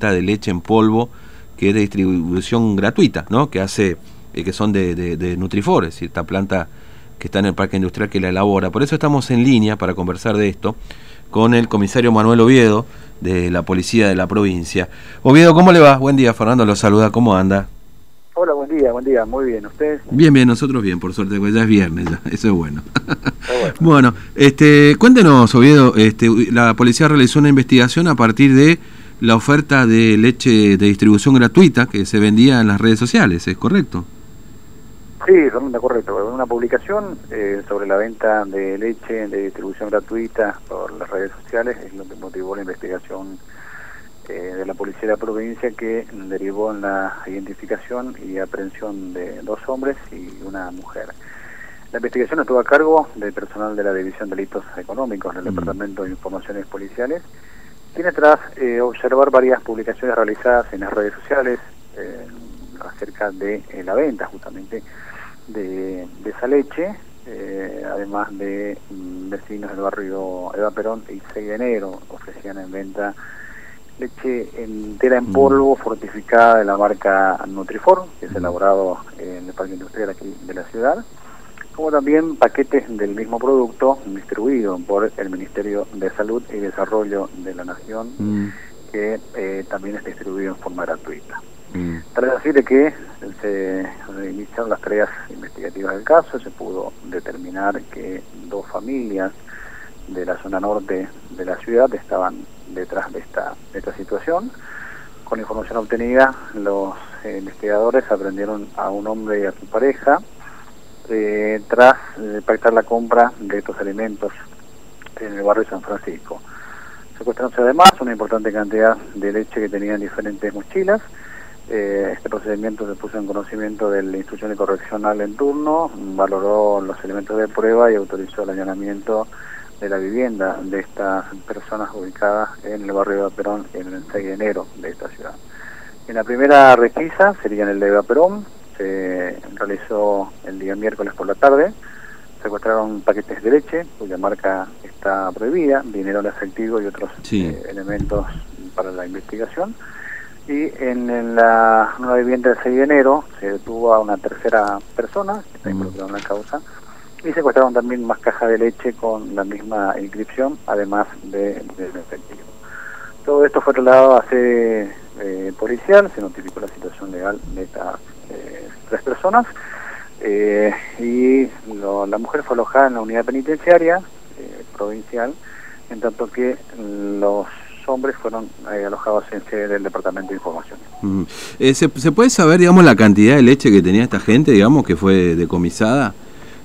venta de leche en polvo que es de distribución gratuita, ¿no? Que hace, eh, que son de, de, de Nutrifor, esta planta que está en el parque industrial que la elabora. Por eso estamos en línea para conversar de esto con el comisario Manuel Oviedo de la policía de la provincia. Oviedo, ¿cómo le va? Buen día, Fernando lo saluda, ¿cómo anda? Hola, buen día, buen día, muy bien, ¿ustedes? Bien, bien, nosotros bien, por suerte, pues ya es viernes, ya, eso es bueno. bueno. bueno, este, cuéntenos, Oviedo, este, la policía realizó una investigación a partir de la oferta de leche de distribución gratuita que se vendía en las redes sociales, ¿es correcto? Sí, realmente correcto. Una publicación eh, sobre la venta de leche de distribución gratuita por las redes sociales es lo que motivó la investigación eh, de la Policía de la Provincia que derivó en la identificación y aprehensión de dos hombres y una mujer. La investigación estuvo a cargo del personal de la División de Delitos Económicos del Departamento de Informaciones Policiales, tiene tras eh, observar varias publicaciones realizadas en las redes sociales acerca de la venta justamente de, esa leche, eh, además de mm, vecinos del barrio Eva Perón y 6 de enero ofrecían en venta leche entera en mm. polvo fortificada de la marca Nutriform, que es mm. elaborado en el parque industrial aquí de la ciudad, como también paquetes del mismo producto distribuido por el Ministerio de Salud y Desarrollo de la Nación, que eh, también es distribuido en forma gratuita. Mm. Tras así de que se iniciaron las tareas investigativas del caso, se pudo determinar que dos familias de la zona norte de la ciudad estaban detrás de esta, de esta situación. Con información obtenida, los investigadores aprendieron a un hombre y a su pareja eh, tras eh, pactar la compra de estos alimentos en el barrio San Francisco. Secuestraron además una importante cantidad de leche que tenían diferentes mochilas eh, este procedimiento se puso en conocimiento de la instrucción de correccional en turno, valoró los elementos de prueba y autorizó el allanamiento de la vivienda de estas personas ubicadas en el barrio de Perón en el 6 de enero de esta ciudad. En la primera requisa, sería en el de Perón, se realizó el día miércoles por la tarde, secuestraron paquetes de leche, cuya marca está prohibida, dinero en efectivo y otros eh, elementos para la investigación. Y en, la nueva vivienda del 6 de enero se detuvo a una tercera persona que está involucrada en la causa y secuestraron también más cajas de leche con la misma inscripción, además de, efectivo. Todo esto fue trasladado a sede eh, policial, se notificó la situación legal de estas tres personas eh, y la mujer fue alojada en la unidad penitenciaria provincial, en tanto que los hombres fueron eh, alojados en sede del Departamento de Información. Eh, ¿se, puede saber, digamos, la cantidad de leche que tenía esta gente, digamos, que fue decomisada?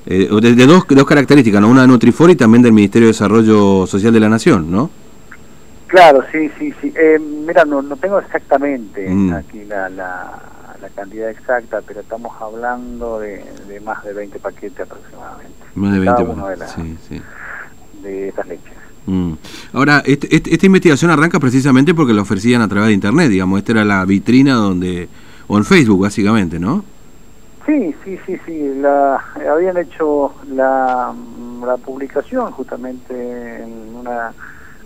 Eh, de, dos, dos características, ¿no? Una de Nutrifor y también del Ministerio de Desarrollo Social de la Nación, ¿no? Claro, sí, sí, sí. Eh, mira, no, no tengo exactamente mm. aquí la, la, cantidad exacta, pero estamos hablando de, más de 20 paquetes aproximadamente. Más de 20 paquetes, sí, sí. De estas leches. Mm. Ahora, este, este, esta investigación arranca precisamente porque lo ofrecían a través de Internet, digamos, esta era la vitrina donde, o en Facebook básicamente, ¿no? Sí, sí, sí, sí, la, habían hecho la, la publicación justamente en una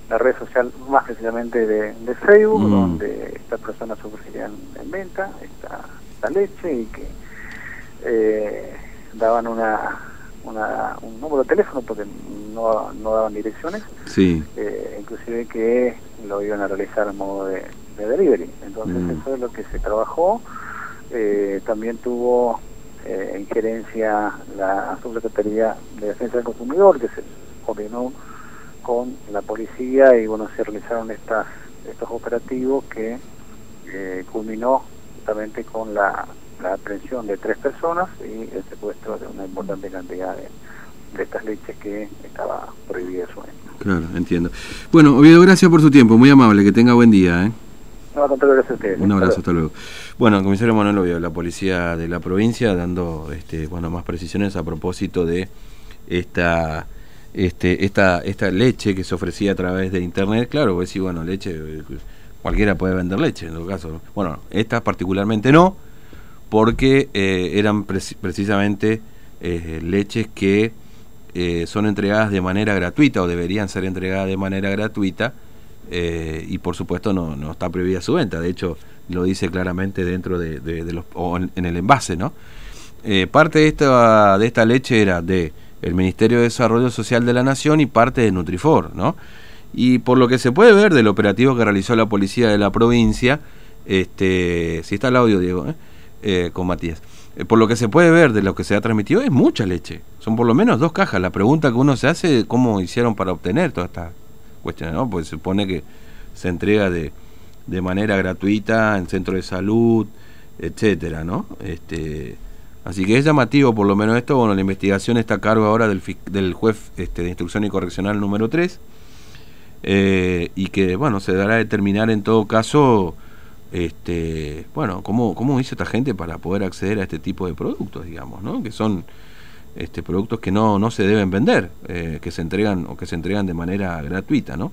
la red social más precisamente de, Facebook, mm. donde estas personas ofrecían en venta esta, esta leche y que eh, daban una un número de teléfono porque no, no daban direcciones, sí. Eh, inclusive que lo iban a realizar en modo de, delivery. Entonces mm. eso es lo que se trabajó. Eh, también tuvo eh, injerencia la Subsecretaría de Defensa del Consumidor, que se coordinó con la policía y bueno, se realizaron estas estos operativos que eh, culminó con la la aprehensión de tres personas y el secuestro de una importante cantidad de, estas leches que estaba prohibida su venta. Claro, entiendo. Bueno, Oviedo, gracias por su tiempo, muy amable, que tenga buen día. ¿eh? No, gracias a ustedes. Un abrazo, hasta luego. Bueno, comisario Manuel Oviedo, la policía de la provincia, dando este, bueno, más precisiones a propósito de esta este, esta, esta leche que se ofrecía a través de internet, claro, pues sí, bueno, leche, cualquiera puede vender leche en todo caso. Bueno, esta particularmente no, porque eh, eran precisamente eh, leches que eh, son entregadas de manera gratuita o deberían ser entregadas de manera gratuita y por supuesto no, no está prohibida su venta, de hecho lo dice claramente dentro de, los, o en, el envase, ¿no? Parte de esta, de esta leche era de el Ministerio de Desarrollo Social de la Nación y parte de Nutrifor, ¿no? Y por lo que se puede ver del operativo que realizó la policía de la provincia, este, si está el audio, Diego, ¿eh? Eh, con Matías, por lo que se puede ver de lo que se ha transmitido, es mucha leche. Son por lo menos dos cajas. La pregunta que uno se hace es cómo hicieron para obtener toda esta cuestión, ¿no? Pues se supone que se entrega de, de manera gratuita en centro de salud, etcétera, ¿no? Este, así que es llamativo por lo menos esto, bueno, la investigación está a cargo ahora del, del juez este, de instrucción y correccional número 3, eh, y que, bueno, se dará a determinar en todo caso, este, bueno, cómo, cómo hizo esta gente para poder acceder a este tipo de productos, digamos, ¿no? Que son este, productos que no, no se deben vender, eh, que se entregan o que se entregan de manera gratuita, ¿no?